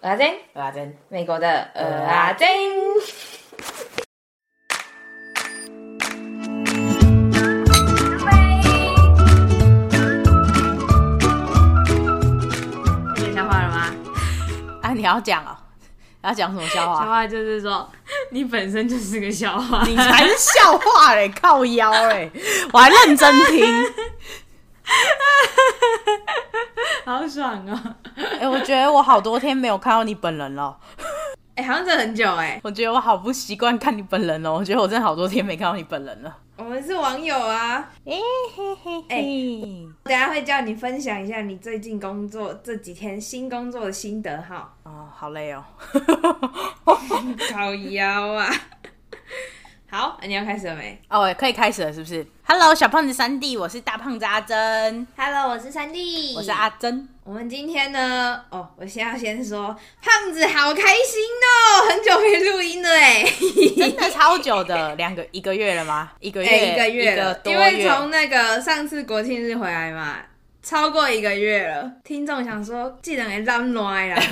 阿珍，阿珍，美国的呃阿珍。有笑话了吗？啊，你要讲哦，要讲什么笑话？笑话就是说，你本身就是个笑话，你才是笑话嘞，靠腰嘞，我还认真听。好爽哦！哎、欸，我觉得我好多天没有看到你本人了。哎、欸，好像真的很久哎。我觉得我好不习惯看你本人哦。我觉得我真的好多天没看到你本人了。我们是网友啊。哎嘿嘿嘿。等下会叫你分享一下你最近工作这几天新工作的心得哈。哦，好累哦。好腰啊。好，你要开始了没？哦，可以开始了，是不是？Hello，小胖子三弟，我是大胖子阿珍。Hello，我是三弟，我是阿珍。我们今天呢，哦，我先要先说，胖子好开心哦，很久没录音了哎，真的超久的，两个一个月了吗？一个月，欸、一个月了，月因为从那个上次国庆日回来嘛，超过一个月了。听众想说，记得给让来了，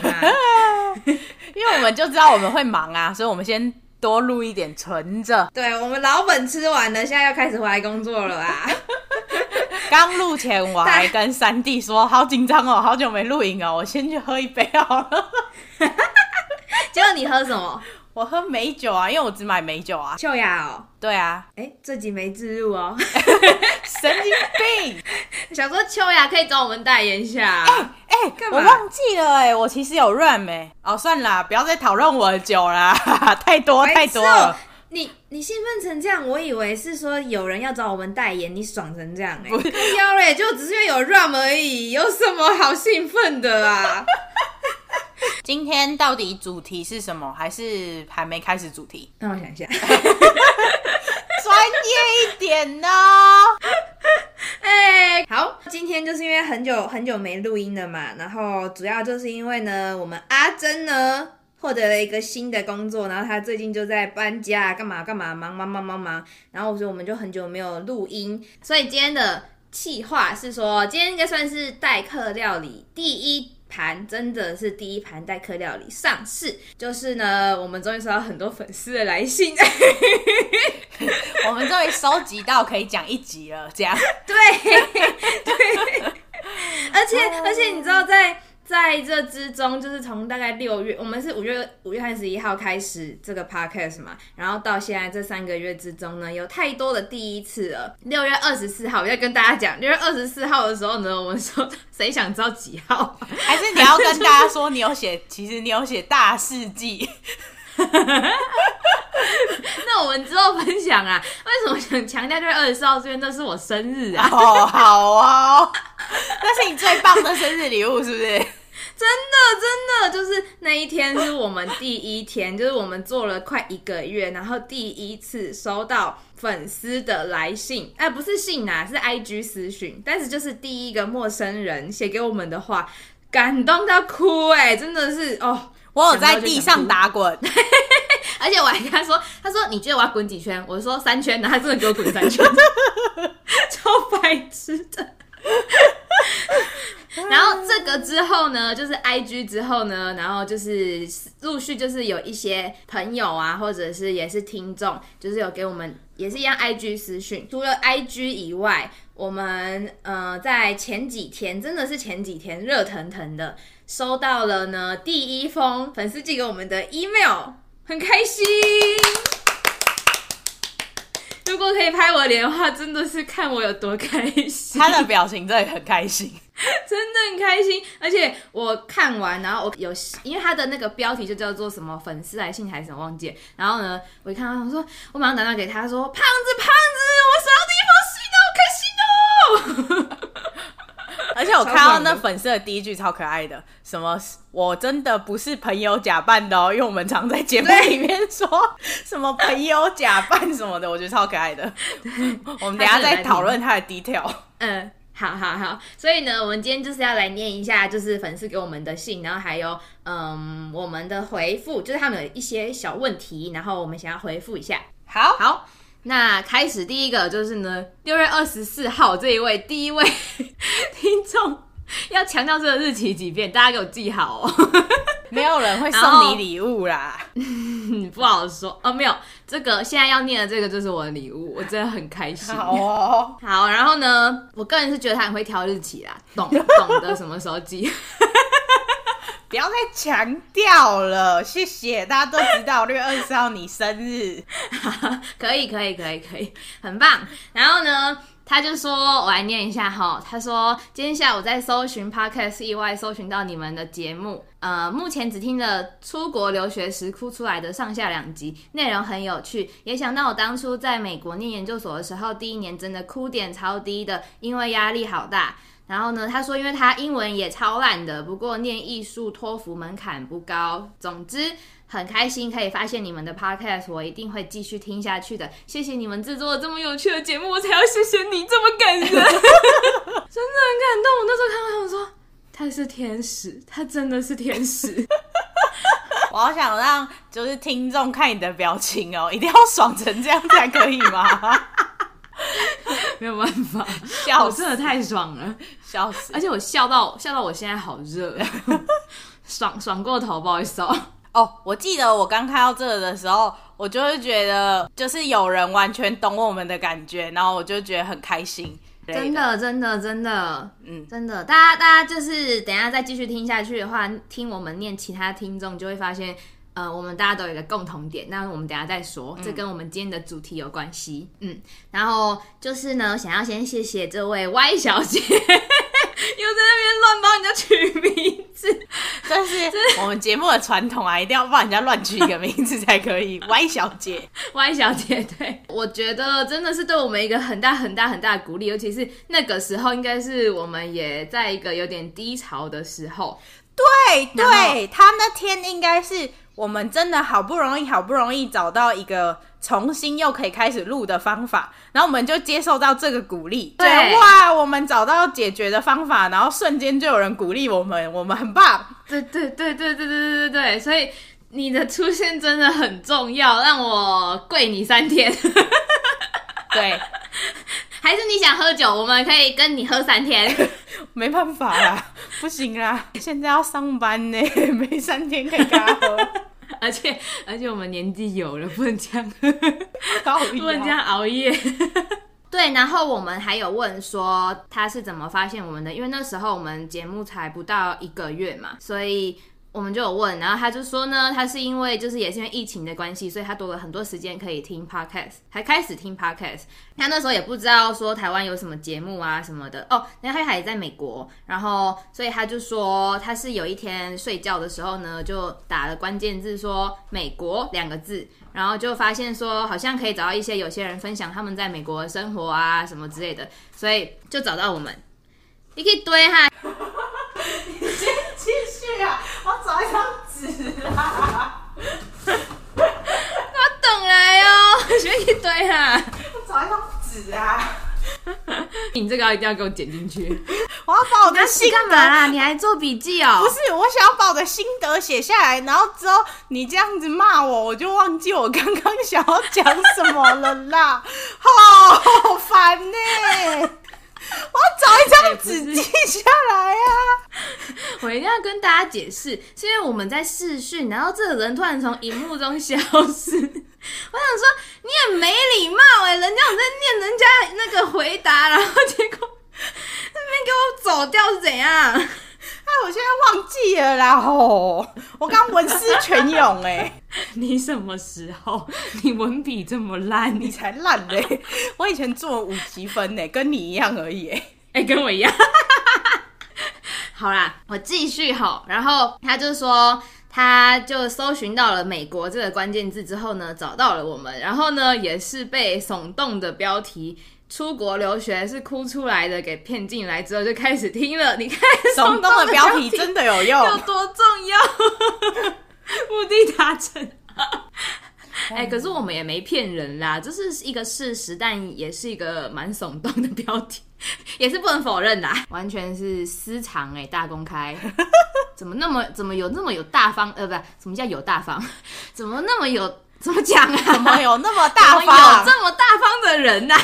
因为我们就知道我们会忙啊，所以我们先。多录一点存着，对，我们老本吃完了，现在要开始回来工作了啊！刚录前我还跟三弟说，好紧张哦，好久没录影哦，我先去喝一杯好了。结果你喝什么？我喝美酒啊，因为我只买美酒啊。秋雅哦，对啊，哎、欸，这集没置入哦，神经病！想说秋雅可以找我们代言一下。哎、欸，我忘记了哎、欸，我其实有 Rum 哎。哦，算了，不要再讨论我的酒了，太多太多了。你你兴奋成这样，我以为是说有人要找我们代言，你爽成这样哎。不要嘞，就只是因为有 Rum 而已，有什么好兴奋的啊？今天到底主题是什么？还是还没开始主题？让我想一下，专业一点呢。哎、好，今天就是因为很久很久没录音了嘛，然后主要就是因为呢，我们阿珍呢获得了一个新的工作，然后她最近就在搬家，干嘛干嘛，忙忙忙忙忙，然后所以我们就很久没有录音，所以今天的企划是说，今天应该算是代客料理第一。盘真的是第一盘代客料理上市，就是呢，我们终于收到很多粉丝的来信，我们终于收集到可以讲一集了，这样。对。对，而且而且你知道在。在这之中，就是从大概六月，我们是五月五月三十一号开始这个 podcast 嘛，然后到现在这三个月之中呢，有太多的第一次了。六月二十四号，我要跟大家讲，六月二十四号的时候呢，我们说谁想知道几号？还是你要跟大家说你有写，其实你有写大事记。那我们之后分享啊，为什么想强调六月二十四号这边那是我生日啊？哦，好哦。那是你最棒的生日礼物，是不是？真的，真的，就是那一天是我们第一天，就是我们做了快一个月，然后第一次收到粉丝的来信，哎，不是信啊，是 IG 私讯，但是就是第一个陌生人写给我们的话，感动到哭，哎，真的是哦，我有在地上打滚，而且我还跟他说，他说你觉得我要滚几圈？我说三圈，然后他真的给我滚三圈，超白痴的。然后这个之后呢，就是 I G 之后呢，然后就是陆续就是有一些朋友啊，或者是也是听众，就是有给我们也是一样 I G 私讯。除了 I G 以外，我们呃在前几天真的是前几天热腾腾的收到了呢第一封粉丝寄给我们的 email，很开心。如果可以拍我脸的话，真的是看我有多开心。他的表情真的很开心，真的很开心。而且我看完，然后我有，因为他的那个标题就叫做什么粉丝来信还是什么忘记。然后呢，我一看到我说，我马上打电话给他说，胖子胖子，我收到第一封信了，好开心哦。而且我看到那粉丝的第一句超可爱的，什么我真的不是朋友假扮的哦，因为我们常在节目里面说 什么朋友假扮什么的，我觉得超可爱的。我们等一下再讨论他的 detail。嗯，好好好，所以呢，我们今天就是要来念一下，就是粉丝给我们的信，然后还有嗯我们的回复，就是他们有一些小问题，然后我们想要回复一下。好，好。那开始第一个就是呢，六月二十四号这一位第一位 听众要强调这个日期几遍，大家给我记好哦。没有人会送你礼物啦，不好说哦。没有这个，现在要念的这个就是我的礼物，我真的很开心。好哦，好。然后呢，我个人是觉得他很会挑日期啦，懂懂得什么时候寄。不要再强调了，谢谢。大家都知道六月二十号你生日，可以，可以，可以，可以，很棒。然后呢？他就说：“我来念一下哈。”他说：“今天下午在搜寻 Podcast，意外搜寻到你们的节目。呃，目前只听了出国留学时哭出来的上下两集，内容很有趣。也想到我当初在美国念研究所的时候，第一年真的哭点超低的，因为压力好大。然后呢，他说，因为他英文也超烂的，不过念艺术托福门槛不高。总之。”很开心可以发现你们的 podcast，我一定会继续听下去的。谢谢你们制作了这么有趣的节目，我才要谢谢你这么感人，真的很感动。我那时候看到他们说他是天使，他真的是天使。我好想让就是听众看你的表情哦，一定要爽成这样才可以吗？没有办法，笑死，真的太爽了，笑死！而且我笑到笑到我现在好热，爽爽过头，不好意思哦。哦，我记得我刚看到这个的时候，我就会觉得就是有人完全懂我们的感觉，然后我就觉得很开心。真的，真的，真的，嗯，真的，大家，大家就是等一下再继续听下去的话，听我们念其他听众就会发现，呃，我们大家都有一个共同点。那我们等下再说，这跟我们今天的主题有关系。嗯，然后就是呢，想要先谢谢这位 Y 小姐。又在那边乱帮人家取名字，但是我们节目的传统啊，一定要帮人家乱取一个名字才可以。Y 小姐，Y 小姐，对，我觉得真的是对我们一个很大很大很大的鼓励，尤其是那个时候，应该是我们也在一个有点低潮的时候。对对，他那天应该是我们真的好不容易好不容易找到一个。重新又可以开始录的方法，然后我们就接受到这个鼓励，对，哇，我们找到解决的方法，然后瞬间就有人鼓励我们，我们很棒，对对对对对对对对对，所以你的出现真的很重要，让我跪你三天，对，还是你想喝酒，我们可以跟你喝三天，没办法啦，不行啦，现在要上班呢，没三天可以跟他喝。而且而且我们年纪有了，不能这样，不能这样熬夜。对，然后我们还有问说他是怎么发现我们的，因为那时候我们节目才不到一个月嘛，所以。我们就有问，然后他就说呢，他是因为就是也是因为疫情的关系，所以他多了很多时间可以听 podcast，还开始听 podcast。他那时候也不知道说台湾有什么节目啊什么的哦，那他也在美国，然后所以他就说他是有一天睡觉的时候呢，就打了关键字说美国两个字，然后就发现说好像可以找到一些有些人分享他们在美国的生活啊什么之类的，所以就找到我们。你可以堆哈。继续啊！我要找一张纸啊！我等来哦，学一堆啊！我找一张纸啊！你这个一定要给我剪进去。我要把我的心得干嘛啦？你还做笔记哦？不是，我想要把我的心得写下来，然后之后你这样子骂我，我就忘记我刚刚想要讲什么了啦！好烦呢！我要找一张纸记下来啊！我一定要跟大家解释，是因为我们在试训，然后这个人突然从荧幕中消失。我想说，你也没礼貌哎、人家我在念人家那个回答，然后结果那边给我走掉是怎样？哎，我现在忘记了啦吼！我刚文思泉涌哎，你什么时候？你文笔这么烂，你才烂嘞！我以前作文五级分呢，跟你一样而已哎，哎，跟我一样。好啦，我继续吼。然后他就说，他就搜寻到了美国这个关键字之后呢，找到了我们，然后呢，也是被耸动的标题。出国留学是哭出来的，给骗进来之后就开始听了。你看，耸动的标题真的有用，有多重要？目的达成。哎、欸，可是我们也没骗人啦，这是一个事实，但也是一个蛮耸动的标题，也是不能否认啦。完全是私藏哎、欸，大公开，怎么那么怎么有那么有大方？呃，不是，什么叫有大方？怎么那么有？怎么讲啊？怎么有那么大方？有这么大方的人呐、啊？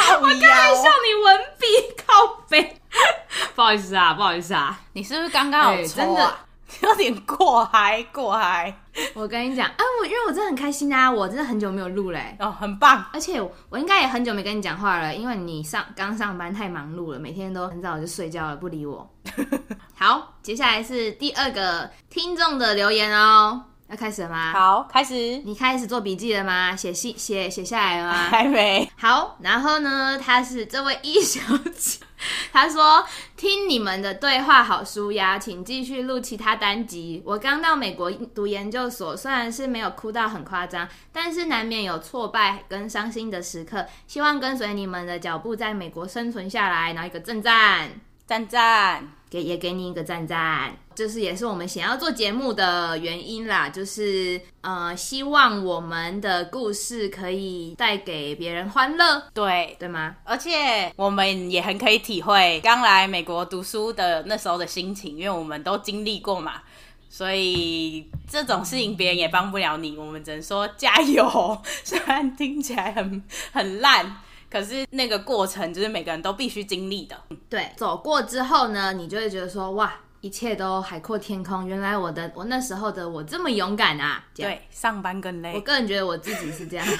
靠！我刚才笑你文笔靠北。不好意思啊，不好意思啊，你是不是刚刚有、真的 有点过嗨过嗨？我跟你讲，啊，我因为我真的很开心啊，我真的很久没有录嘞，哦，很棒，而且我，我应该也很久没跟你讲话了，因为你上刚上班太忙碌了，每天都很早就睡觉了，不理我。好，接下来是第二个听众的留言哦。要开始了吗？好，开始。你开始做笔记了吗？写信写写下来了吗？还没。好，然后呢，他是这位易小姐，她说听你们的对话好舒压，请继续录其他单集。我刚到美国读研究所，虽然是没有哭到很夸张，但是难免有挫败跟伤心的时刻。希望跟随你们的脚步，在美国生存下来。然后一个赞赞赞赞。给也给你一个赞赞，就是也是我们想要做节目的原因啦，就是呃，希望我们的故事可以带给别人欢乐，对对吗？而且我们也很可以体会刚来美国读书的那时候的心情，因为我们都经历过嘛，所以这种事情别人也帮不了你，我们只能说加油。虽然听起来很很烂。可是那个过程就是每个人都必须经历的。对，走过之后呢，你就会觉得说，哇，一切都海阔天空。原来我的我那时候的我这么勇敢啊！对，上班更累。我个人觉得我自己是这样。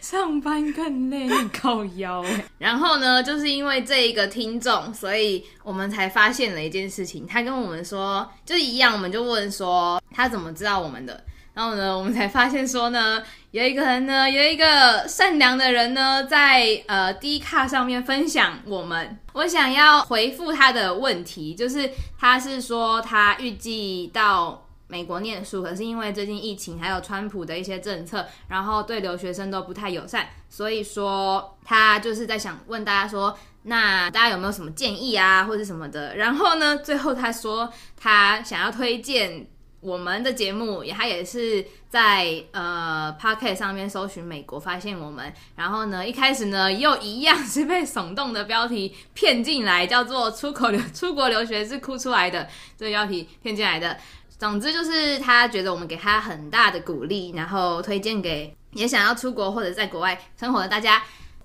上班更累，你靠腰。然后呢，就是因为这一个听众，所以我们才发现了一件事情。他跟我们说，就一样，我们就问说，他怎么知道我们的？然后呢，我们才发现说呢，有一个人呢，有一个善良的人呢，在呃 D 卡上面分享我们。我想要回复他的问题，就是他是说他预计到美国念书，可是因为最近疫情还有川普的一些政策，然后对留学生都不太友善，所以说他就是在想问大家说，那大家有没有什么建议啊，或者什么的？然后呢，最后他说他想要推荐。我们的节目也，他也是在呃 Podcast 上面搜寻美国，发现我们，然后呢，一开始呢又一样是被耸动的标题骗进来，叫做“出口留出国留学是哭出来的”这个标题骗进来的。总之就是他觉得我们给他很大的鼓励，然后推荐给也想要出国或者在国外生活的大家。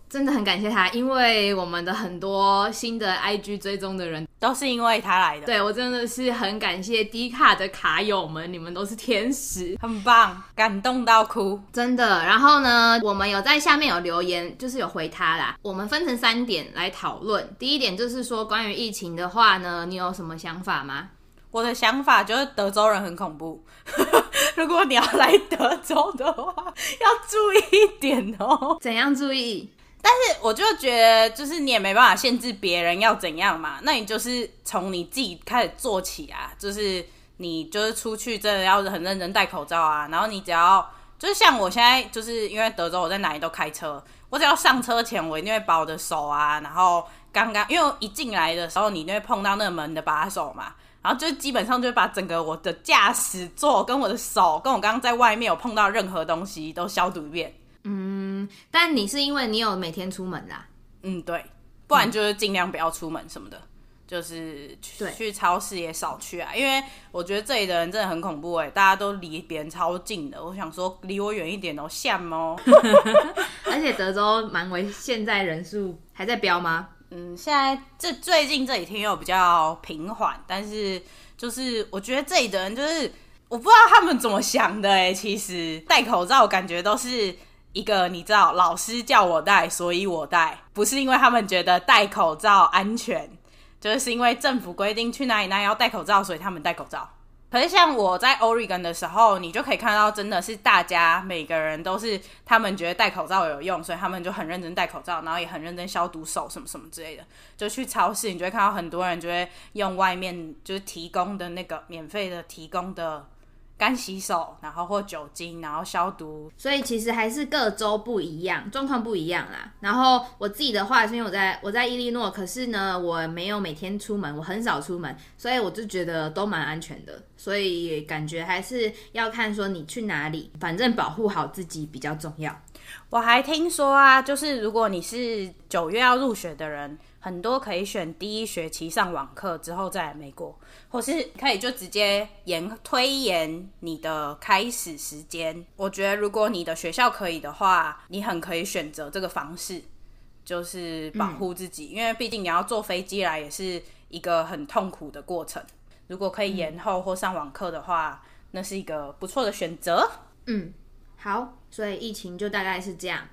真的很感谢他，因为我们的很多新的 IG 追踪的人都是因为他来的。对，我真的是很感谢低卡的卡友们，你们都是天使，很棒，感动到哭，真的。然后呢，我们有在下面有留言，就是有回他啦。我们分成三点来讨论。第一点就是说，关于疫情的话呢，你有什么想法吗？我的想法就是德州人很恐怖，如果你要来德州的话，要注意一点哦。怎样注意？但是我就觉得，就是你也没办法限制别人要怎样嘛，那你就是从你自己开始做起啊，就是你就是出去真的要很认真戴口罩啊，然后你只要就是像我现在就是因为德州我在哪里都开车，我只要上车前我一定会把我的手啊，然后刚刚因为一进来的时候你就会碰到那个门的把手嘛，然后就基本上就把整个我的驾驶座跟我的手跟我刚刚在外面有碰到任何东西都消毒一遍。嗯，但你是因为你有每天出门啦，嗯，对，不然就是尽量不要出门什么的，嗯、就是去对去超市也少去啊，因为我觉得这里的人真的很恐怖哎，大家都离别人超近的，我想说离我远一点哦，像哦，而且德州蛮危，现在人数还在飙吗？嗯，现在这最近这几天又比较平缓，但是就是我觉得这里的人就是我不知道他们怎么想的哎，其实戴口罩感觉都是。一个你知道，老师叫我戴，所以我戴，不是因为他们觉得戴口罩安全，就是因为政府规定去哪里哪里要戴口罩，所以他们戴口罩。可是像我在 Oregon 的时候，你就可以看到，真的是大家每个人都是他们觉得戴口罩有用，所以他们就很认真戴口罩，然后也很认真消毒手什么什么之类的。就去超市，你就会看到很多人就会用外面就是提供的那个免费的提供的。干洗手，然后或酒精，然后消毒。所以其实还是各州不一样，状况不一样啦。然后我自己的话，是因为我在我在伊利诺，可是呢，我没有每天出门，我很少出门，所以我就觉得都蛮安全的。所以感觉还是要看说你去哪里，反正保护好自己比较重要。我还听说啊，就是如果你是九月要入学的人，很多可以选第一学期上网课之后再来美国。或是可以就直接延推延你的开始时间。我觉得如果你的学校可以的话，你很可以选择这个方式。就是保护自己，嗯、因为毕竟你要坐飞机来也是一个很痛苦的过程。如果可以延后或上网课的话，嗯、那是一个不错的选择。嗯，好，所以疫情就大概是这样。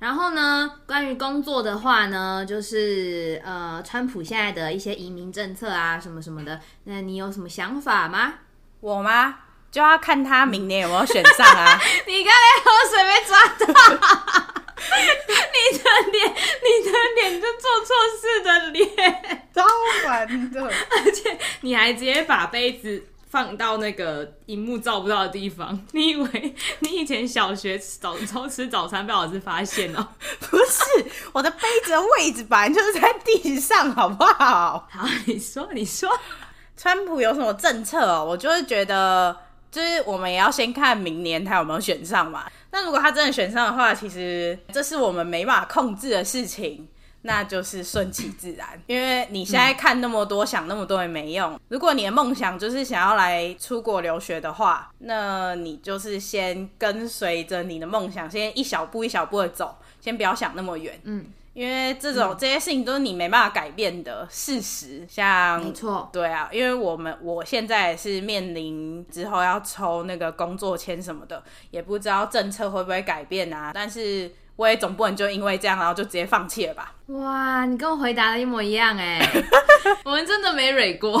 然后呢，关于工作的话呢，就是呃，川普现在的一些移民政策啊，什么什么的，那你有什么想法吗？我吗？就要看他明年有没有选上啊。你刚才喝水没抓到。你的脸，你的脸就做错事的脸，超烦的。而且你还直接把杯子放到那个荧幕照不到的地方。你以为你以前小学早偷吃早餐被老师发现哦？不是，我的杯子的位置本来就是在地上，好不好？好，你说，你说，川普有什么政策哦？我就是觉得，就是我们也要先看明年他有没有选上嘛。那如果他真的选上的话，其实这是我们没办法控制的事情，那就是顺其自然。因为你现在看那么多，嗯、想那么多也没用。如果你的梦想就是想要来出国留学的话，那你就是先跟随着你的梦想，先一小步一小步的走，先不要想那么远。嗯。因为这种、嗯、这些事情都是你没办法改变的事实，像没错，对啊，因为我们我现在也是面临之后要抽那个工作签什么的，也不知道政策会不会改变啊。但是我也总不能就因为这样，然后就直接放弃了吧？哇，你跟我回答的一模一样哎，我们真的没蕊过，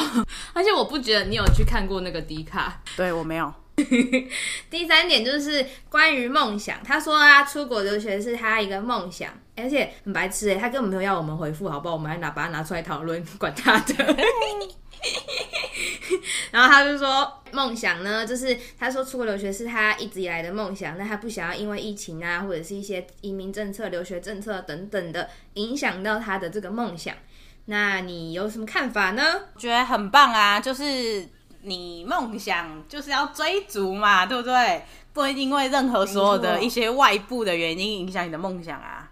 而且我不觉得你有去看过那个迪卡，对我没有。第三点就是关于梦想，他说他出国留学是他一个梦想，而且很白痴哎，他根本没有要我们回复，好不好？我们还拿把它拿出来讨论，管他的。然后他就说梦想呢，就是他说出国留学是他一直以来的梦想，那他不想要因为疫情啊，或者是一些移民政策、留学政策等等的影响到他的这个梦想。那你有什么看法呢？觉得很棒啊，就是。你梦想就是要追逐嘛，对不对？不会因为任何所有的一些外部的原因影响你的梦想啊。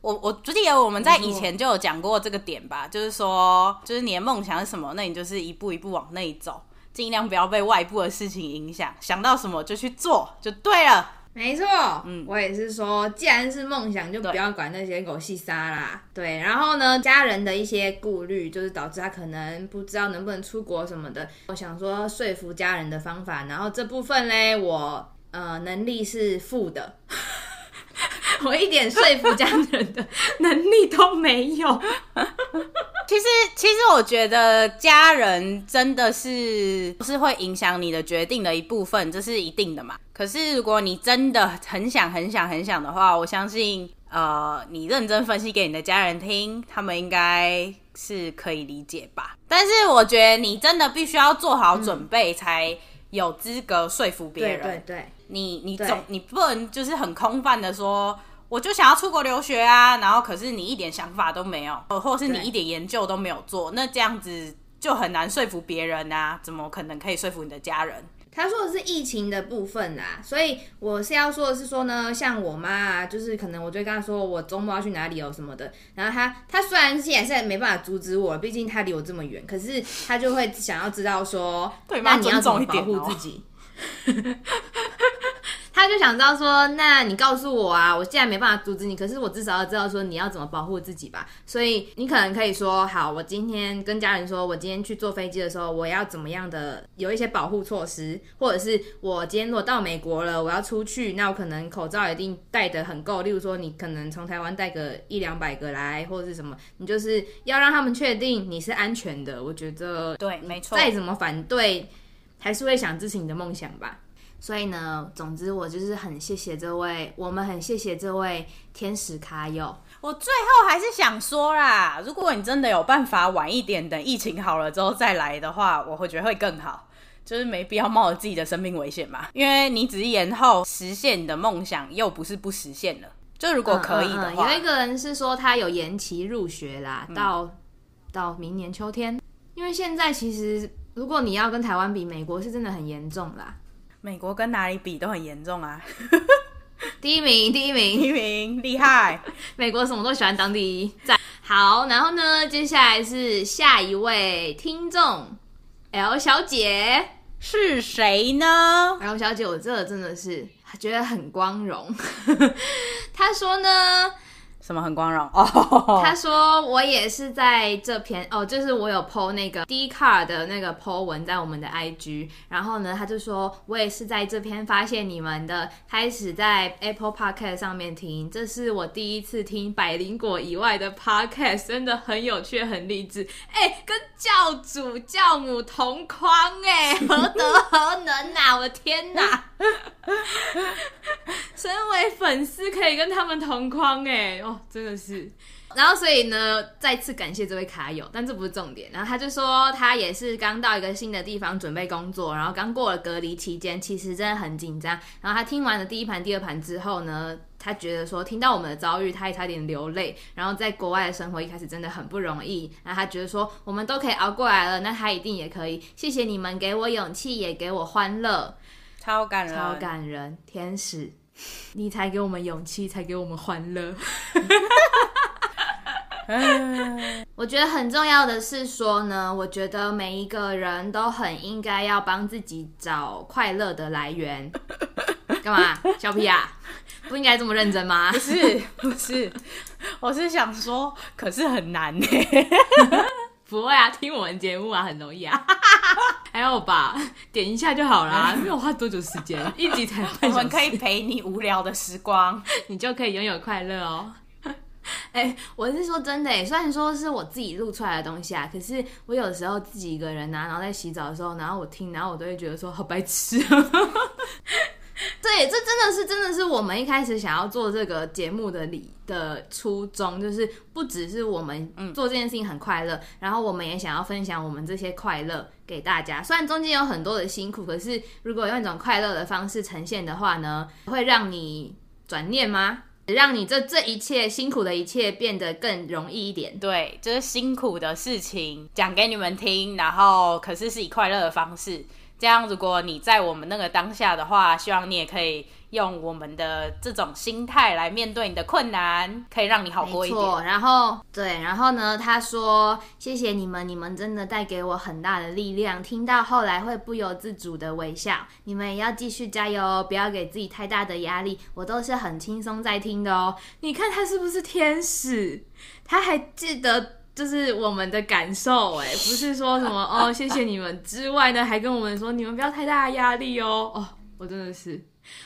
我我记得我们在以前就有讲过这个点吧，就是说，就是你的梦想是什么，那你就是一步一步往内走，尽量不要被外部的事情影响，想到什么就去做就对了。没错，嗯，我也是说，既然是梦想，就不要管那些狗细沙啦。对，对，然后呢，家人的一些顾虑，就是导致他可能不知道能不能出国什么的。我想说说服家人的方法，然后这部分嘞，我呃能力是负的，我一点说服家人的能力都没有。其实，其实我觉得家人真的是是会影响你的决定的一部分，这是一定的嘛。可是，如果你真的很想、很想、很想的话，我相信，呃，你认真分析给你的家人听，他们应该是可以理解吧。但是，我觉得你真的必须要做好准备，才有资格说服别人。对对对，你你总你不能就是很空泛的说。我就想要出国留学啊，然后可是你一点想法都没有，或者是你一点研究都没有做，那这样子就很难说服别人啊，怎么可能可以说服你的家人？他说的是疫情的部分啦，所以我是要说的是说呢，像我妈啊，就是可能我就跟她说我周末要去哪里哦什么的，然后她她虽然现在是没办法阻止我，毕竟她离我这么远，可是她就会想要知道说，对，那你要怎么保护自己？他就想知道说，那你告诉我啊，我现在没办法阻止你，可是我至少要知道说你要怎么保护自己吧。所以你可能可以说，好，我今天跟家人说，我今天去坐飞机的时候，我要怎么样的有一些保护措施，或者是我今天如果到美国了，我要出去，那我可能口罩一定戴得很够。例如说，你可能从台湾带个一两百个来，或者是什么，你就是要让他们确定你是安全的。我觉得对，没错，再怎么反对，还是会想支持你的梦想吧。所以呢，总之我就是很谢谢这位，我们很谢谢这位天使卡友。我最后还是想说啦，如果你真的有办法晚一点，等疫情好了之后再来的话，我会觉得会更好。就是没必要冒着自己的生命危险嘛，因为你只是延后实现你的梦想，又不是不实现了。就如果可以的话，嗯嗯嗯，有一个人是说他有延期入学啦，到、嗯、到明年秋天。因为现在其实如果你要跟台湾比，美国是真的很严重啦。美国跟哪里比都很严重啊！第一名，第一名，第一名，厉害！美国什么都喜欢当第一。在。好，然后呢，接下来是下一位听众 L 小姐是谁呢？L 小姐，我这真的是觉得很光荣。她说呢，什么很光荣哦？他说我也是在这篇哦，就是我有 po 那个 Dcard 的那个 po 文在我们的 IG，然后呢，他就说我也是在这篇发现你们的，开始在 Apple Podcast 上面听，这是我第一次听百灵果以外的 Podcast，真的很有趣，很励志，哎，跟教主教母同框哎，何德何能啊！我的天哪，身为粉丝可以跟他们同框哎。哦，真的是，然后所以呢，再次感谢这位卡友，但这不是重点。然后他就说，他也是刚到一个新的地方准备工作，然后刚过了隔离期间，其实真的很紧张。然后他听完了第一盘、第二盘之后呢，他觉得说，听到我们的遭遇，他也差点流泪。然后在国外的生活一开始真的很不容易，然后他觉得说，我们都可以熬过来了，那他一定也可以。谢谢你们给我勇气，也给我欢乐，超感人，超感人，天使。你才给我们勇气，才给我们欢乐。我觉得很重要的是说呢，我觉得每一个人都很应该要帮自己找快乐的来源。干嘛，小皮啊？不应该这么认真吗？不是，不是，我是想说，可是很难呢。不会啊，听我们节目啊，很容易啊。还有吧，点一下就好啦，没有花多久时间，一集才半小时。我们可以陪你无聊的时光，你就可以拥有快乐哦。哎、欸，我是说真的哎，虽然说是我自己录出来的东西啊，可是我有时候自己一个人啊，然后在洗澡的时候，然后我听，然后我都会觉得说好白痴。对，这真的是真的是我们一开始想要做这个节目的理的初衷，就是不只是我们做这件事情很快乐，嗯、然后我们也想要分享我们这些快乐给大家。虽然中间有很多的辛苦，可是如果用一种快乐的方式呈现的话呢，会让你转念吗？让你这这一切辛苦的一切变得更容易一点。对，就是辛苦的事情讲给你们听，然后可是是以快乐的方式。这样，如果你在我们那个当下的话，希望你也可以用我们的这种心态来面对你的困难，可以让你好过一点。然后对，然后呢，他说谢谢你们，你们真的带给我很大的力量，听到后来会不由自主的微笑。你们也要继续加油，不要给自己太大的压力，我都是很轻松在听的哦。你看他是不是天使？他还记得。就是我们的感受，哎，不是说什么 哦，谢谢你们之外呢，还跟我们说你们不要太大的压力哦。哦，我真的是，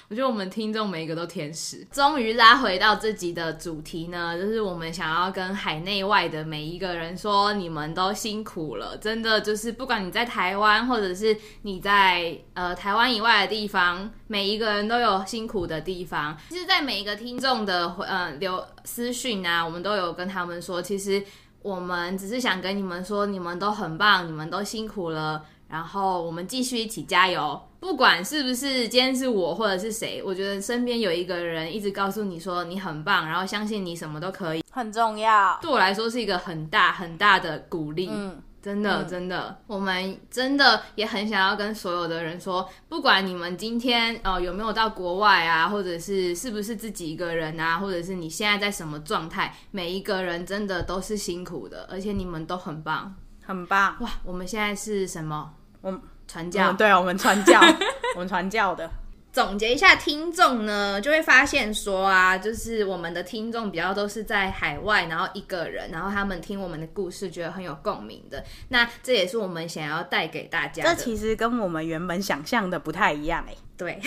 我觉得我们听众每一个都天使。终于拉回到自己的主题呢，就是我们想要跟海内外的每一个人说，你们都辛苦了，真的就是不管你在台湾，或者是你在呃台湾以外的地方，每一个人都有辛苦的地方。其实，在每一个听众的呃留私讯啊，我们都有跟他们说，其实。我们只是想跟你们说，你们都很棒，你们都辛苦了，然后我们继续一起加油。不管是不是今天是我或者是谁，我觉得身边有一个人一直告诉你说你很棒，然后相信你什么都可以，很重要。对我来说是一个很大很大的鼓励。嗯。真的，嗯、真的，我们真的也很想要跟所有的人说，不管你们今天哦、呃、有没有到国外啊，或者是是不是自己一个人啊，或者是你现在在什么状态，每一个人真的都是辛苦的，而且你们都很棒，很棒哇！我们现在是什么？我们传教，对啊，我们传教，我们传教的。总结一下听众呢，就会发现说啊，就是我们的听众比较都是在海外，然后一个人，然后他们听我们的故事，觉得很有共鸣的。那这也是我们想要带给大家的。这其实跟我们原本想象的不太一样哎。对。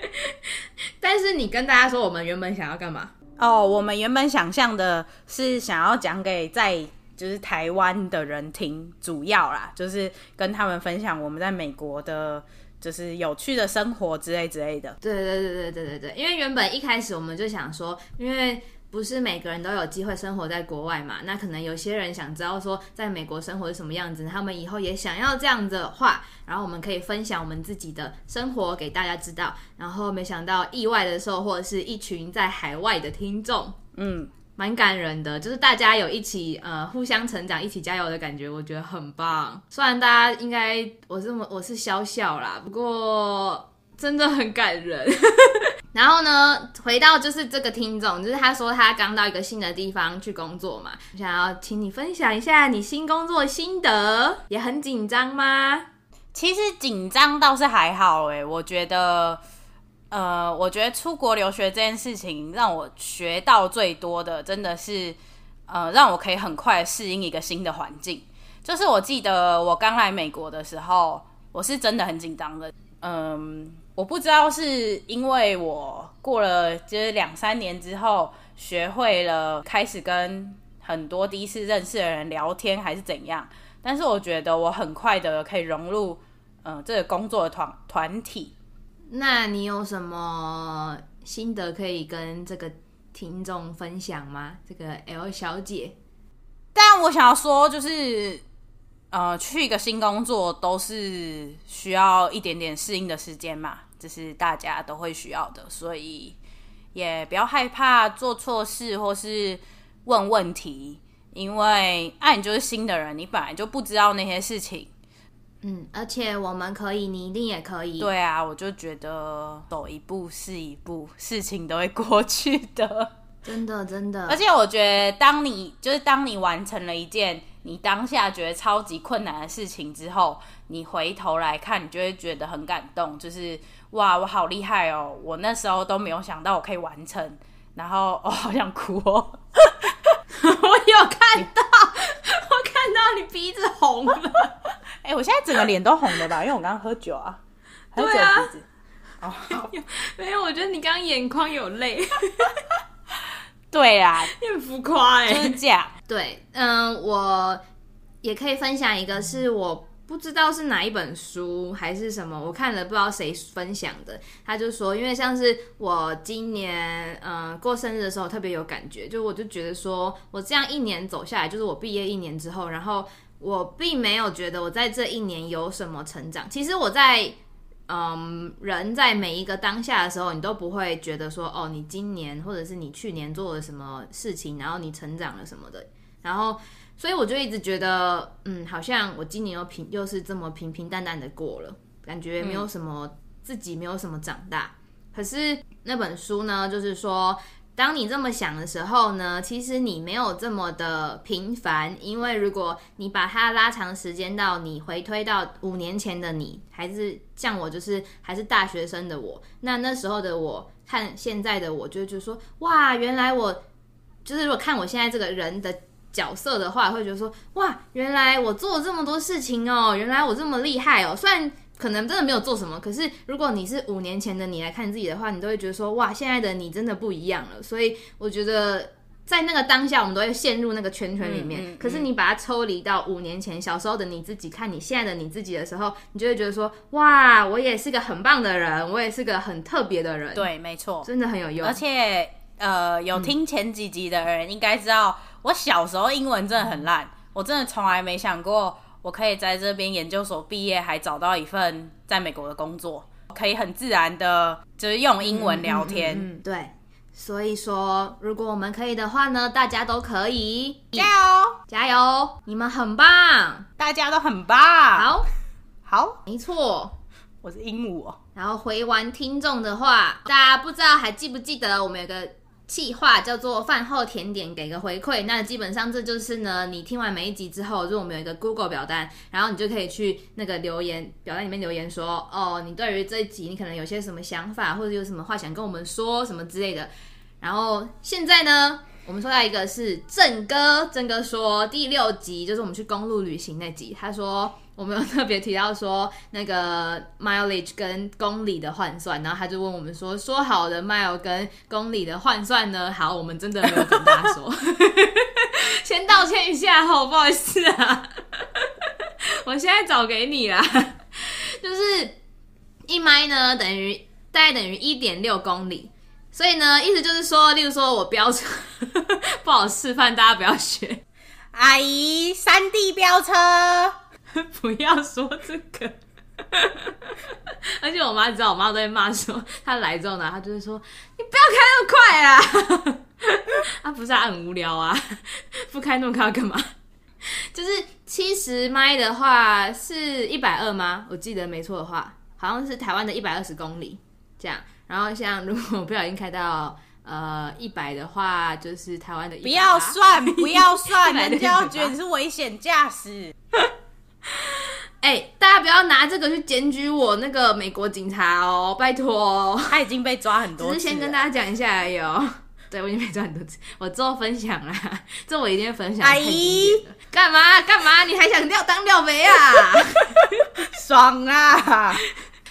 但是你跟大家说，我们原本想要干嘛？哦，我们原本想象的是想要讲给在就是台湾的人听，主要啦，就是跟他们分享我们在美国的。就是有趣的生活之类之类的。对对对对对对对，因为原本一开始我们就想说，因为不是每个人都有机会生活在国外嘛，那可能有些人想知道说在美国生活是什么样子，他们以后也想要这样的话，然后我们可以分享我们自己的生活给大家知道。然后没想到意外的收获是一群在海外的听众，嗯。蛮感人的，就是大家有一起呃互相成长、一起加油的感觉，我觉得很棒。虽然大家应该我这么我是笑笑啦，不过真的很感人。然后呢，回到就是这个听众，就是他说他刚到一个新的地方去工作嘛，想要请你分享一下你新工作心得，也很紧张吗？其实紧张倒是还好诶，我觉得。呃，我觉得出国留学这件事情让我学到最多的，真的是呃，让我可以很快适应一个新的环境。就是我记得我刚来美国的时候，我是真的很紧张的。嗯，我不知道是因为我过了就是两三年之后，学会了开始跟很多第一次认识的人聊天，还是怎样。但是我觉得我很快的可以融入嗯、呃、这个工作的团团体。那你有什么心得可以跟这个听众分享吗？这个 L 小姐，但我想要说，就是呃，去一个新工作都是需要一点点适应的时间嘛，这是大家都会需要的，所以也不要害怕做错事或是问问题，因为爱你就是新的人，你本来就不知道那些事情。嗯，而且我们可以，你一定也可以。对啊，我就觉得走一步是一步，事情都会过去的。真的，真的。而且我觉得，当你就是当你完成了一件你当下觉得超级困难的事情之后，你回头来看，你就会觉得很感动。就是哇，我好厉害哦！我那时候都没有想到我可以完成，然后哦，好想哭哦。我有看到你鼻子红了。哎、欸，我现在整个脸都红了吧？因为我刚刚喝酒啊。对啊。哦，没有，我觉得你刚刚眼眶有泪。对啊，你很浮夸哎，真的假？对，嗯，我也可以分享一个，是我不知道是哪一本书还是什么，我看了不知道谁分享的。他就说，因为像是我今年嗯过生日的时候特别有感觉，就我就觉得说我这样一年走下来，就是我毕业一年之后，然后。我并没有觉得我在这一年有什么成长。其实我在，嗯，人在每一个当下的时候，你都不会觉得说，哦，你今年或者是你去年做了什么事情，然后你成长了什么的。然后，所以我就一直觉得，嗯，好像我今年又平又是这么平平淡淡的过了，感觉没有什么，自己没有什么长大。可是那本书呢，就是说。当你这么想的时候呢，其实你没有这么的平凡，因为如果你把它拉长时间到你回推到五年前的你，还是像我，就是还是大学生的我，那那时候的我看现在的我，就就说哇，原来我就是如果看我现在这个人的角色的话，会觉得说哇，原来我做了这么多事情哦，原来我这么厉害哦，虽然。可能真的没有做什么，可是如果你是五年前的你来看自己的话，你都会觉得说哇，现在的你真的不一样了。所以我觉得在那个当下，我们都会陷入那个圈圈里面。嗯嗯嗯、可是你把它抽离到五年前小时候的你自己，看你现在的你自己的时候，你就会觉得说哇，我也是个很棒的人，我也是个很特别的人。对，没错，真的很有用。而且呃，有听前几集的人应该知道，我小时候英文真的很烂，我真的从来没想过。我可以在这边研究所毕业，还找到一份在美国的工作，可以很自然的，就是用英文聊天。嗯，嗯，嗯，对，所以说，如果我们可以的话呢，大家都可以，加油，加油，你们很棒，大家都很棒，好，好，没错，我是鹦鹉。然后回完听众的话，大家不知道还记不记得我们有个。计划叫做饭后甜点，给个回馈。那基本上这就是呢，你听完每一集之后，如果我们有一个 Google 表单，然后你就可以去那个留言表单里面留言说，哦，你对于这一集你可能有些什么想法，或者有什么话想跟我们说什么之类的。然后现在呢，我们收到一个是郑哥，郑哥说第六集就是我们去公路旅行那集，他说。我们有特别提到说那个 mileage 跟公里的换算，然后他就问我们说，说好的 mile 跟公里的换算呢？好，我们真的没有跟大家说，先道歉一下哈，不好意思啊，我现在找给你啦，就是一 mile 呢等于大概等于一点六公里，所以呢意思就是说，例如说我飙车 不好示范，大家不要学，阿姨山地飙车。不要说这个，而且我妈知道，我妈都会骂说，她来之后呢，她就会说，你不要开那么快啊！啊，不是，啊很无聊啊，不开那么快要干嘛？就是七十迈的话是一百二吗？我记得没错的话，好像是台湾的一百二十公里这样。然后像如果不小心开到呃一百的话，就是台湾的180。不要算，不要算，人家要觉得你是危险驾驶。哎、欸，大家不要拿这个去检举我那个美国警察哦，拜托。他已经被抓很多次，只是先跟大家讲一下而已哦。对，我已经被抓很多次，我做分享啦，这我一定会分享。阿姨，干嘛干嘛？你还想钓当廖杯啊？爽啊！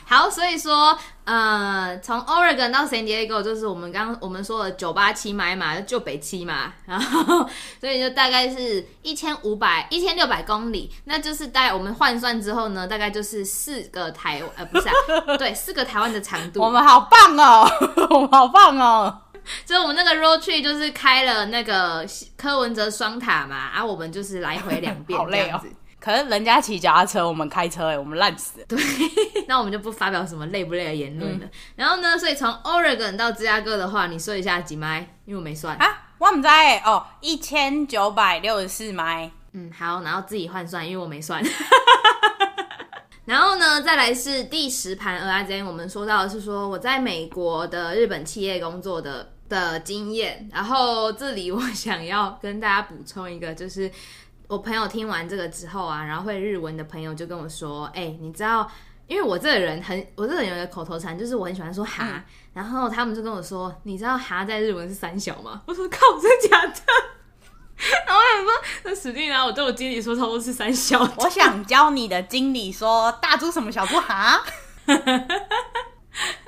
好，所以说，呃，从 Oregon 到 San Diego 就是我们刚刚我们说的九八七买嘛，就北七嘛，然后所以就大概是一千五百一千六百公里，那就是大概我们换算之后呢，大概就是四个台呃不是啊，对，四个台湾的长度。我们好棒哦，我们好棒哦，所以我们那个 road trip 就是开了那个柯文哲双塔嘛，啊，我们就是来回两遍，好累哦。可是人家骑脚踏车，我们开车哎，我们烂死了。对，那我们就不发表什么累不累的言论了。嗯、然后呢，所以从 Oregon 到芝加哥的话，你说一下几迈？因为我没算啊，我不知道哦，一千九百六十四迈。嗯，好，然后自己换算，因为我没算。然后呢，再来是第十盘，而今天我们说到的是说我在美国的日本企业工作的的经验。然后这里我想要跟大家补充一个，就是。我朋友听完这个之后啊，然后会日文的朋友就跟我说：“哎、欸，你知道，因为我这个人很，我这个人有一个口头禅，就是我很喜欢说哈。嗯”然后他们就跟我说：“你知道哈在日文是三小吗？”我说：“靠，真的假的？” 然后我想说：“那死定了！”我对我经理说差不多是三小。我想教你的经理说：“大猪什么小猪哈。”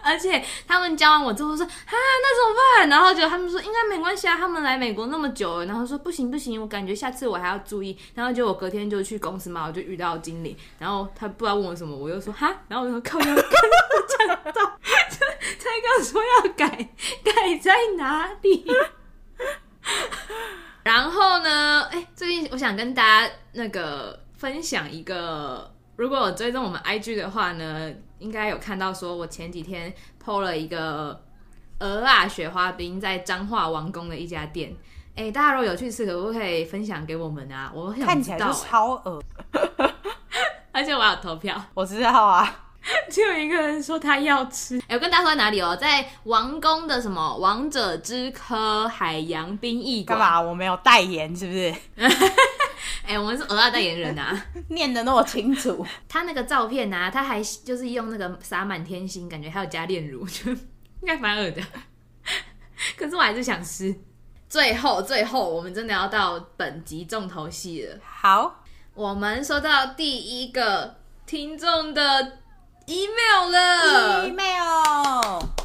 而且他们教完我之后说啊，那怎么办？然后就他们说应该没关系啊，他们来美国那么久了，然后说不行不行，我感觉下次我还要注意。然后就我隔天就去公司嘛，我就遇到经理，然后他不知道问我什么，我又说哈，然后我就说靠，要改，讲到才刚说要改，改在哪里？然后呢，哎，最近我想跟大家那个分享一个。如果有追踪我们 IG 的话呢，应该有看到说，我前几天 PO 了一个鹅啊雪花冰在彰化王宫的一家店。哎，大家如果有去吃，可不可以分享给我们啊？我。看起来就超恶，而且我有投票，我知道啊。只有一个人说他要吃。哎，我跟大家说在哪里哦，在王宫的什么王者之科海洋冰艺馆。干嘛？我没有代言是不是？哎、欸，我们是蚵仔代言人啊，念的那么清楚。他那个照片啊，他还就是用那个洒满天星，感觉还有加炼乳，就 应该蛮恶的。可是我还是想吃。最后，最后，我们真的要到本集重头戏了。好，我们收到第一个听众的 email 了。email。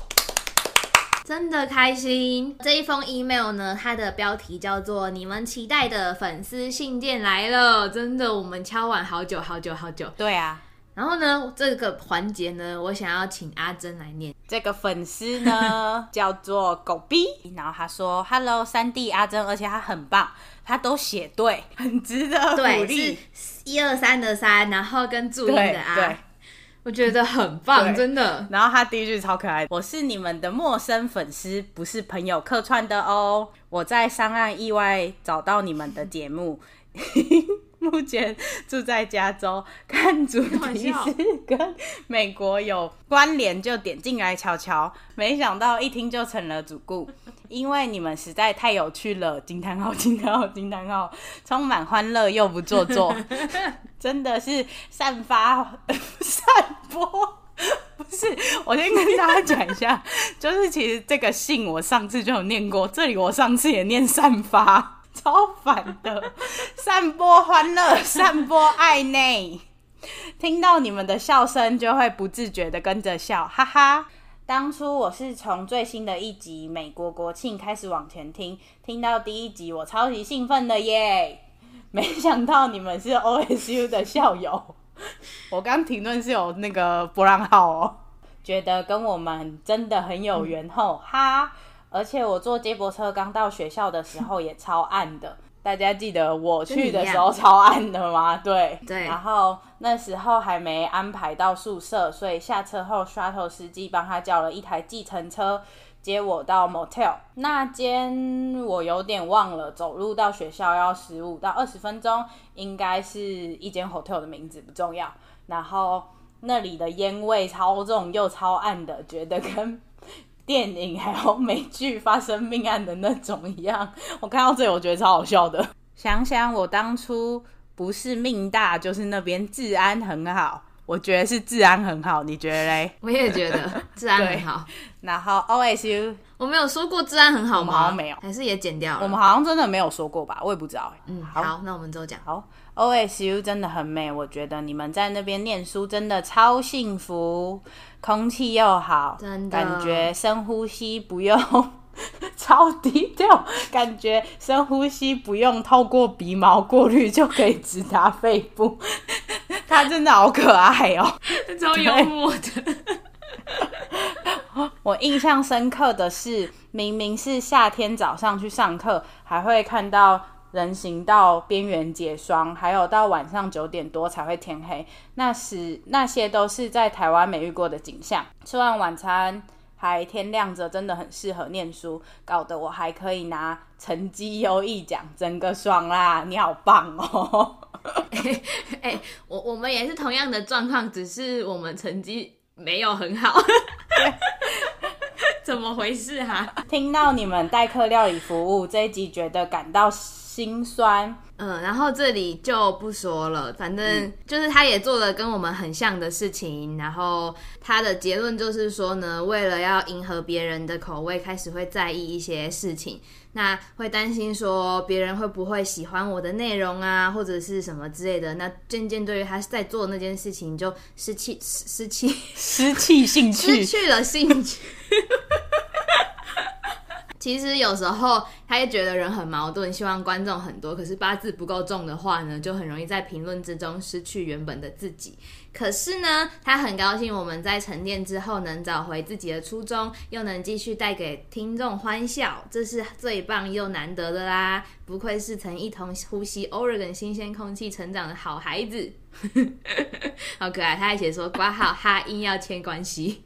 真的开心！这一封 email 呢，它的标题叫做“你们期待的粉丝信件来了”。真的，我们敲碗好久好久好久。对啊，然后呢，这个环节呢，我想要请阿珍来念。这个粉丝呢 叫做狗逼，然后他说：“Hello，三弟阿珍，而且他很棒，他都写对，很值得鼓励。对，是一二三的三，然后跟注音的啊。”对。我觉得很棒，真的。然后他第一句超可爱，我是你们的陌生粉丝，不是朋友客串的哦。我在上岸意外找到你们的节目。目前住在加州，看主题是跟美国有关联，就点进来瞧瞧。没想到一听就成了主顾，因为你们实在太有趣了！惊叹号！惊叹号！惊叹号！充满欢乐又不做作，真的是散发散播。不是，我先跟大家讲一下，就是其实这个信我上次就有念过，这里我上次也念散发。超烦的，散播欢乐，散播爱内。听到你们的笑声，就会不自觉的跟着笑，哈哈。当初我是从最新的一集美国国庆开始往前听，听到第一集我超级兴奋的耶。没想到你们是 OSU 的校友，我刚评论是有那个波浪号哦，觉得跟我们真的很有缘吼，哈。而且我坐接驳车刚到学校的时候也超暗的，大家记得我去的时候超暗的吗？对对。然后那时候还没安排到宿舍，所以下车后，shuttle 司机帮他叫了一台计程车接我到 motel。那间我有点忘了，走路到学校要十五到二十分钟，应该是一间 hotel 的名字不重要。然后那里的烟味超重又超暗的，觉得跟。电影还有美剧发生命案的那种一样，我看到这里我觉得超好笑的。想想我当初不是命大，就是那边治安很好。我觉得是治安很好，你觉得嘞？我也觉得 治安很好。然后 OSU，我没有说过治安很好吗？好像没有，还是也剪掉了。我们好像真的没有说过吧？我也不知道。嗯，好，好，那我们就讲。好，OSU 真的很美，我觉得你们在那边念书真的超幸福，空气又好，真的感觉深呼吸不用 超低调，感觉深呼吸不用透过鼻毛过滤就可以直达肺部。他真的好可爱哦，超幽默的。我印象深刻的是，明明是夏天早上去上课，还会看到人行道边缘结霜，还有到晚上九点多才会天黑。那时那些都是在台湾没遇过的景象。吃完晚餐还天亮着，真的很适合念书，搞得我还可以拿成绩优异奖，整个爽啦！你好棒哦！哎、欸，我我们也是同样的状况，只是我们成绩没有很好。怎么回事哈、啊？听到你们代课料理服务这一集，觉得感到心酸。嗯，然后这里就不说了，反正就是他也做了跟我们很像的事情。然后他的结论就是说呢，为了要迎合别人的口味，开始会在意一些事情。那会担心说别人会不会喜欢我的内容啊，或者是什么之类的。那渐渐对于他在做那件事情就失去 失去失去兴趣，失去了兴趣。其实有时候他也觉得人很矛盾，希望观众很多，可是八字不够重的话呢，就很容易在评论之中失去原本的自己。可是呢，他很高兴我们在沉淀之后能找回自己的初衷，又能继续带给听众欢笑，这是最棒又难得的啦！不愧是曾一同呼吸 Oregon 新鲜空气成长的好孩子，好可爱。他还写说挂号哈硬要牵关系。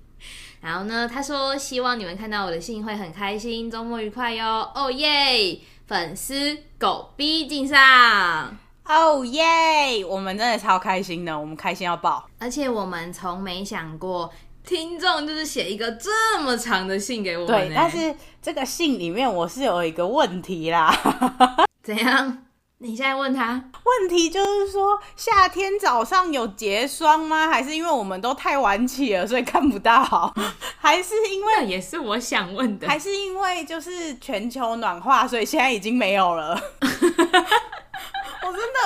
然后呢，他说希望你们看到我的信会很开心，周末愉快哟！哦耶！粉丝狗逼敬上，哦耶！我们真的超开心的，我们开心要爆！而且我们从没想过听众就是写一个这么长的信给我们。对，但是这个信里面我是有一个问题啦。怎样？你现在问他问题，就是说夏天早上有结霜吗？还是因为我们都太晚起了，所以看不到？还是因为也是我想问的？还是因为就是全球暖化，所以现在已经没有了？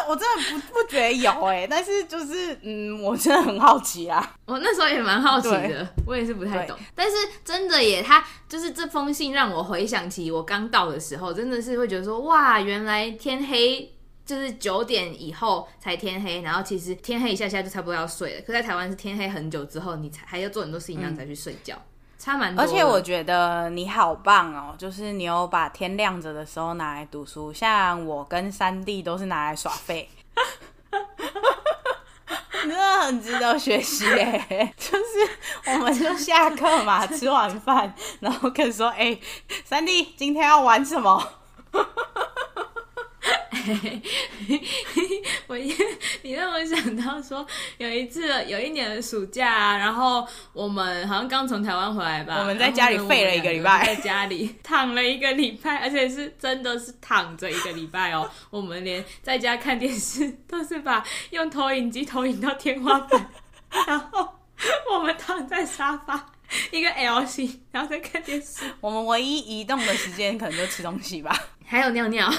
我真的不不觉得有哎、欸，但是就是嗯，我真的很好奇啊。我那时候也蛮好奇的，我也是不太懂。但是真的耶，他就是这封信让我回想起我刚到的时候，真的是会觉得说哇，原来天黑就是九点以后才天黑，然后其实天黑一下下就差不多要睡了。可在台湾是天黑很久之后，你才还要做很多事情，然后才去睡觉。嗯差蛮多，而且我觉得你好棒哦，就是你有把天亮着的时候拿来读书，像我跟三弟都是拿来耍废，真的很值得学习耶。就是我们就下课嘛，吃完饭，然后跟说：“哎、三弟，今天要玩什么？” 我 你让我想到说，有一次有一年的暑假啊，然后我们好像刚从台湾回来吧，我们在家里废了一个礼拜，在家里躺了一个礼拜，而且是真的是躺着一个礼拜哦。我们连在家看电视都是把用投影机投影到天花板，然后我们躺在沙发 一个 L 型，然后再看电视。我们唯一移动的时间可能就吃东西吧，还有尿尿。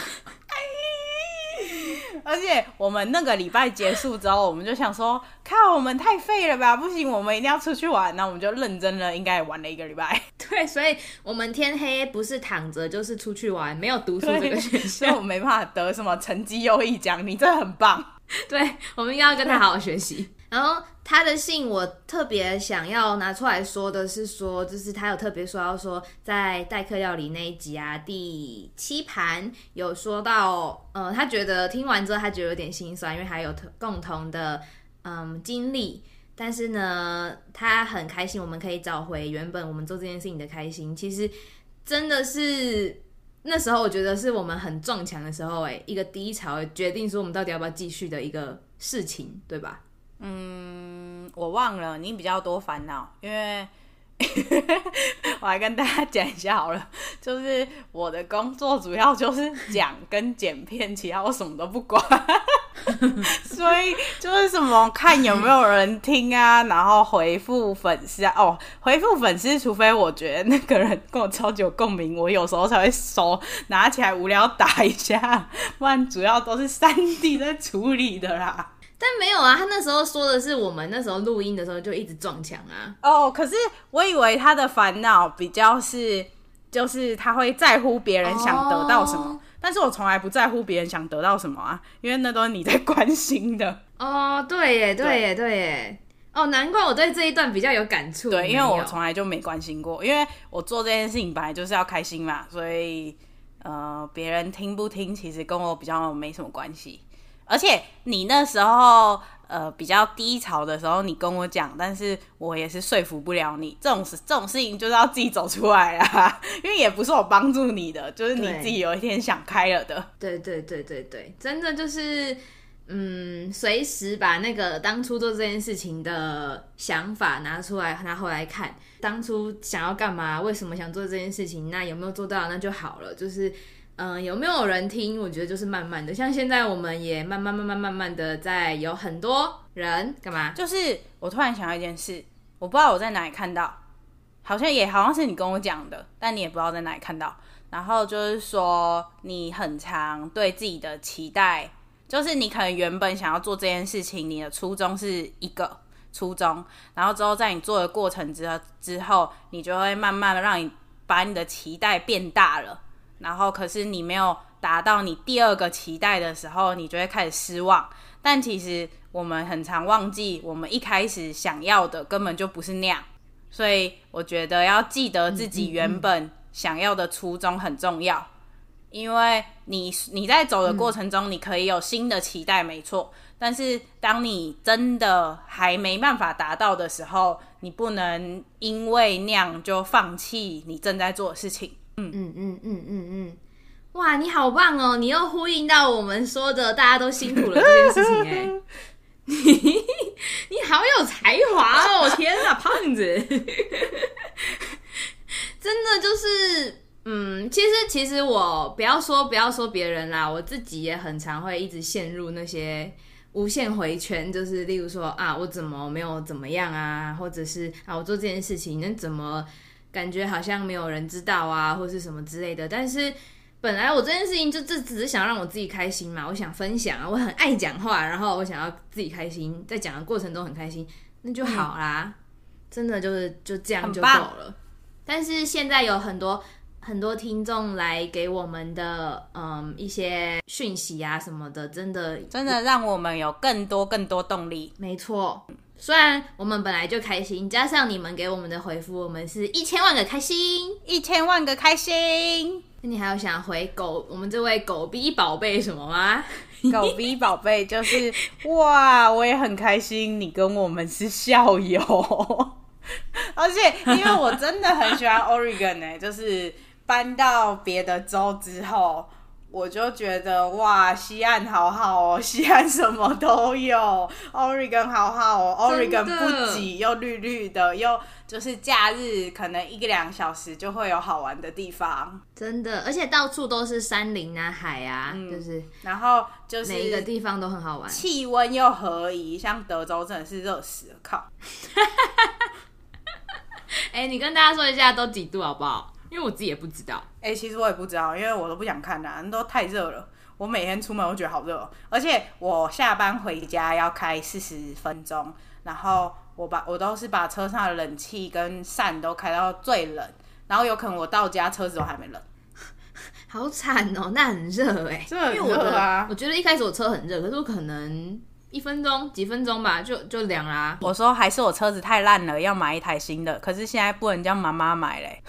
而且我们那个礼拜结束之后，我们就想说，看，我们太废了吧，不行，我们一定要出去玩。那我们就认真了，应该也玩了一个礼拜。对，所以我们天黑不是躺着就是出去玩，没有读书这个选项，所以我没办法得什么成绩优异奖。你真的很棒，对，我们应该要跟他好好学习。然后他的信，我特别想要拿出来说的是说，就是他有特别说要说，在代课料理那一集啊，第七盘有说到，呃，他觉得听完之后他觉得有点心酸，因为还有共同的嗯经历，但是呢，他很开心我们可以找回原本我们做这件事情的开心。其实真的是那时候我觉得是我们很撞墙的时候，哎，一个低潮决定说我们到底要不要继续的一个事情，对吧？嗯，我忘了，你比较多烦恼，因为 我来跟大家讲一下好了，就是我的工作主要就是讲跟剪片，其他我什么都不管。所以就是什么看有没有人听啊，然后回复粉丝啊，哦，回复粉丝，除非我觉得那个人跟我超级有共鸣，我有时候才会收，拿起来无聊打一下，不然主要都是三 D 在处理的啦。但没有啊，他那时候说的是我们那时候录音的时候就一直撞墙啊。哦，可是我以为他的烦恼比较是，就是他会在乎别人想得到什么。哦但是我从来不在乎别人想得到什么啊，因为那都是你在 关心的。哦，对耶，对耶，对耶。哦，难怪我对这一段比较有感触。对，因为我从来就没关心过，因为我做这件事情本来就是要开心嘛，所以呃，别人听不听其实跟我比较没什么关系。而且你那时候。呃，比较低潮的时候，你跟我讲，但是我也是说服不了你。这种事，这种事情就是要自己走出来啊，因为也不是我帮助你的，就是你自己有一天想开了的。对对对对对，真的就是，嗯，随时把那个当初做这件事情的想法拿出来，拿回来看，当初想要干嘛，为什么想做这件事情，那有没有做到，那就好了，就是。嗯，有没有人听？我觉得就是慢慢的，像现在我们也慢慢慢慢慢慢的在有很多人干嘛？就是我突然想到一件事，我不知道我在哪里看到，好像也好像是你跟我讲的，但你也不知道在哪里看到。然后就是说你很常对自己的期待，就是你可能原本想要做这件事情，你的初衷是一个初衷，然后之后在你做的过程之之后，你就会慢慢的让你把你的期待变大了。然后，可是你没有达到你第二个期待的时候，你就会开始失望。但其实我们很常忘记，我们一开始想要的根本就不是那样。所以我觉得要记得自己原本想要的初衷很重要。因为你你在走的过程中，你可以有新的期待，没错。但是当你真的还没办法达到的时候，你不能因为那样就放弃你正在做的事情。嗯嗯嗯嗯嗯嗯，哇，你好棒哦！你又呼应到我们说的大家都辛苦了这件事情哎，你 你好有才华哦！天哪，胖子，真的就是，嗯，其实其实我不要说不要说别人啦，我自己也很常会一直陷入那些无限回圈，就是例如说啊，我怎么没有怎么样啊，或者是啊，我做这件事情能怎么？感觉好像没有人知道啊，或是什么之类的。但是本来我这件事情就这只是想让我自己开心嘛，我想分享啊，我很爱讲话，然后我想要自己开心，在讲的过程中很开心，那就好啦。嗯、真的就是就这样就够了。但是现在有很多很多听众来给我们的嗯一些讯息啊什么的，真的真的让我们有更多更多动力。没错。虽然我们本来就开心，加上你们给我们的回复，我们是一千万个开心，一千万个开心。那你还有想回狗我们这位狗逼宝贝什么吗？狗逼宝贝就是哇，我也很开心，你跟我们是校友，而且因为我真的很喜欢 Oregon 呢，就是搬到别的州之后。我就觉得哇，西岸好好哦，西岸什么都有，Oregon 好好哦，Oregon 不挤又绿绿的，又就是假日可能一个两小时就会有好玩的地方，真的，而且到处都是山林啊、海啊，嗯、就是然后就是每一个地方都很好玩，气温又合宜，像德州真的是热死了，靠！哎、欸，你跟大家说一下都几度好不好？因为我自己也不知道，哎、欸，其实我也不知道，因为我都不想看呐，都太热了。我每天出门我觉得好热，而且我下班回家要开四十分钟，然后我把我都是把车上的冷气跟扇都开到最冷，然后有可能我到家车子都还没冷，好惨哦，那很热哎，真的很热啊我！我觉得一开始我车很热，可是我可能一分钟、几分钟吧，就就凉啦。我说还是我车子太烂了，要买一台新的，可是现在不能叫妈妈买嘞。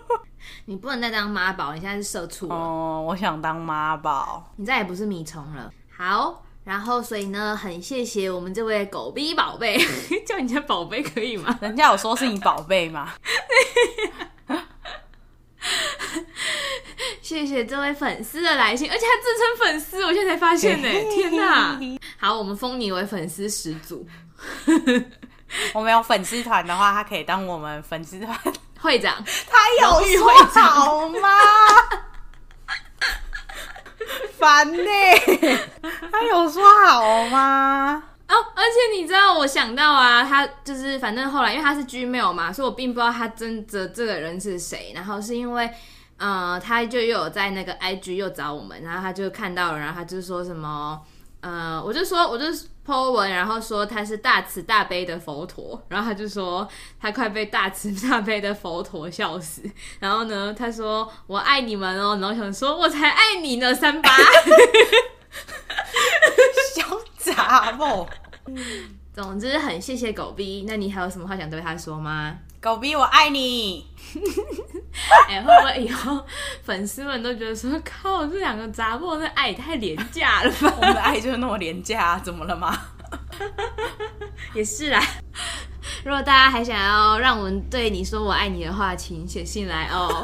你不能再当妈宝，你现在是社畜哦。我想当妈宝，你再也不是米虫了。好，然后所以呢，很谢谢我们这位狗逼宝贝，叫你家宝贝可以吗？人家有说是你宝贝吗？谢谢这位粉丝的来信，而且他自称粉丝，我现在才发现呢。天哪！好，我们封你为粉丝始祖。我们有粉丝团的话，他可以当我们粉丝团。会长，他有说好吗？烦烦呢。他有说好吗？哦，而且你知道，我想到啊，他就是反正后来，因为他是 Gmail 嘛，所以我并不知道他真的这个人是谁。然后是因为，呃，他就又有在那个 IG 又找我们，然后他就看到了，然后他就说什么，呃，我就说，我就 po 文，然后说他是大慈大悲的佛陀，然后他就说他快被大慈大悲的佛陀笑死。然后呢，他说我爱你们哦，然后想说我才爱你呢，三八。小杂毛，总之很谢谢狗逼。那你还有什么话想对他说吗？狗逼，我爱你。哎、欸，会不会以后粉丝们都觉得说，靠，这两个杂货，这爱也太廉价了吧？我们的爱就是那么廉价，怎么了吗？也是啦。如果大家还想要让我们对你说我爱你的话，请写信来哦。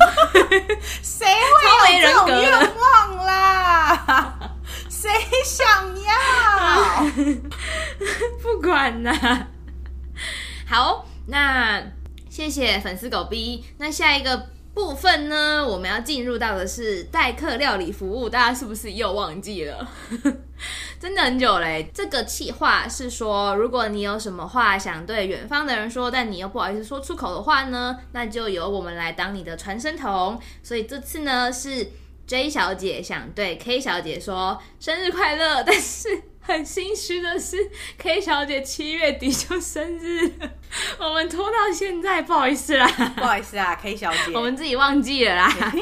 谁会有这种愿望啦？谁想要？不管啦。好，那谢谢粉丝狗逼。那下一个部分呢，我们要进入到的是代客料理服务，大家是不是又忘记了？真的很久嘞。这个企划是说，如果你有什么话想对远方的人说，但你又不好意思说出口的话呢，那就由我们来当你的传声筒。所以这次呢是。J 小姐想对 K 小姐说生日快乐，但是很心虚的是，K 小姐七月底就生日，我们拖到现在，不好意思啦，不好意思啊，K 小姐，我们自己忘记了啦。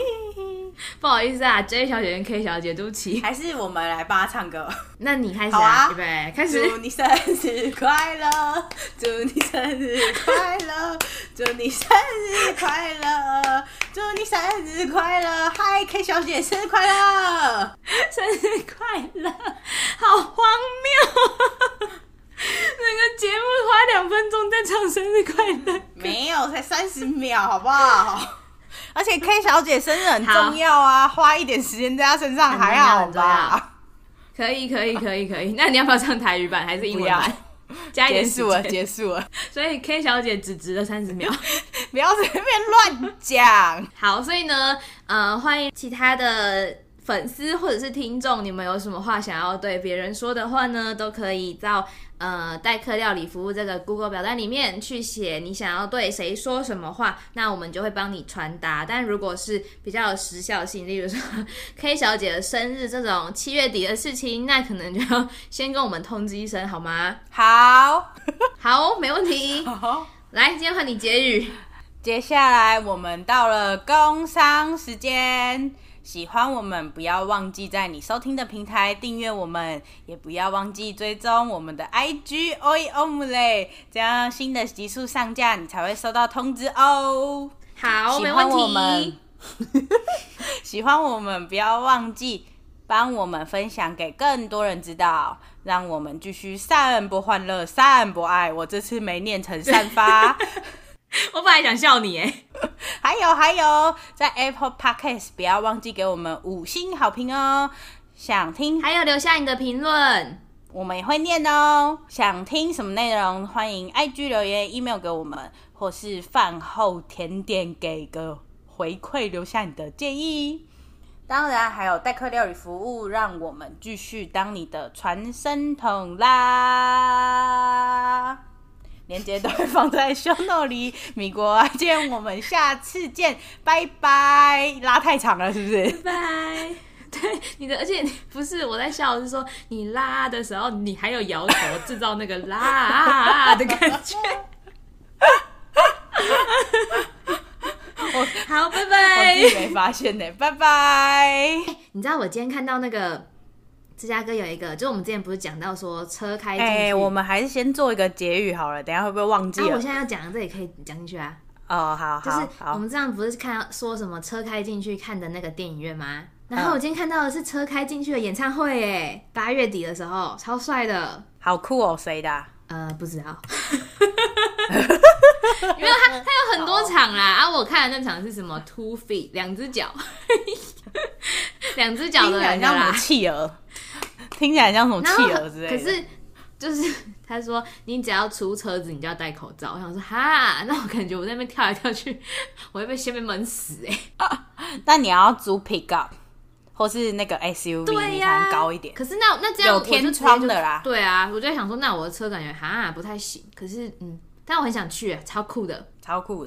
不好意思啊，J 小姐跟 K 小姐，对不起。还是我们来帮她唱歌？那你开始啊，预备开始。祝你生日快乐，祝你生日快乐，祝你生日快乐，祝你生日快乐，嗨，K 小姐生日快乐，生日快乐，好荒谬！那个节目花两分钟在唱生日快乐，没有，才三十秒，好不好？而且 K 小姐生日很重要啊，花一点时间在她身上还好吧？可以可以可以可以，那你要不要唱台语版还是英文版？加一点结束了结束了，所以 K 小姐只值了三十秒，不要随便乱讲。好，所以呢，呃，欢迎其他的。粉丝或者是听众，你们有什么话想要对别人说的话呢？都可以到呃代客料理服务这个 Google 表单里面去写你想要对谁说什么话，那我们就会帮你传达。但如果是比较有时效性，例如说 K 小姐的生日这种七月底的事情，那可能就要先跟我们通知一声，好吗？好，好，没问题。好，来，今天换你结语。接下来我们到了工商时间。喜欢我们，不要忘记在你收听的平台订阅我们，也不要忘记追踪我们的 IG Oi Omulet，这样新的集数上架你才会收到通知哦。好，没问题。喜欢我们，不要忘记帮我们分享给更多人知道，让我们继续散播欢乐，散播爱。我这次没念成散发。我本来想笑你哎，还有还有，在 Apple Podcast 不要忘记给我们五星好评哦。想听还有留下你的评论，我们也会念哦。想听什么内容，欢迎 IG 留言、email 给我们，或是饭后甜点给个回馈，留下你的建议。当然还有代客料理服务，让我们继续当你的传声筒啦。链接都会放在 show note 里，米国见，我们下次见，拜拜。拉太长了，是不是？拜拜。对，你的，而且不是我在笑，是说你拉的时候，你还有摇头，制造那个拉的感觉。我好，拜拜。我自己没发现呢，拜拜。你知道我今天看到那个。芝加哥有一个，就是我们之前不是讲到说车开进去，哎，我们还是先做一个结语好了，等下会不会忘记我现在要讲的这里可以讲进去啊。哦，好，好，就是我们这样不是看到说什么车开进去看的那个电影院吗？然后我今天看到的是车开进去的演唱会，哎，八月底的时候，超帅的，好酷哦，谁的？呃，不知道，因为他他有很多场啦，啊，我看的那场是什么？Two feet，两只脚，两只脚的人叫企鹅。听起来像什么企鹅之类的。可是，就是他说，你只要出车子，你就要戴口罩。我想说，哈，那我感觉我在那边跳来跳去，我会被先被闷死哎、欸。但你要租 pick up，或是那个 SUV，对呀、啊，高一点。可是那那这样有天窗的啦。对啊，我就在想说，那我的车感觉哈不太行。可是嗯，但我很想去，超酷的，超酷的。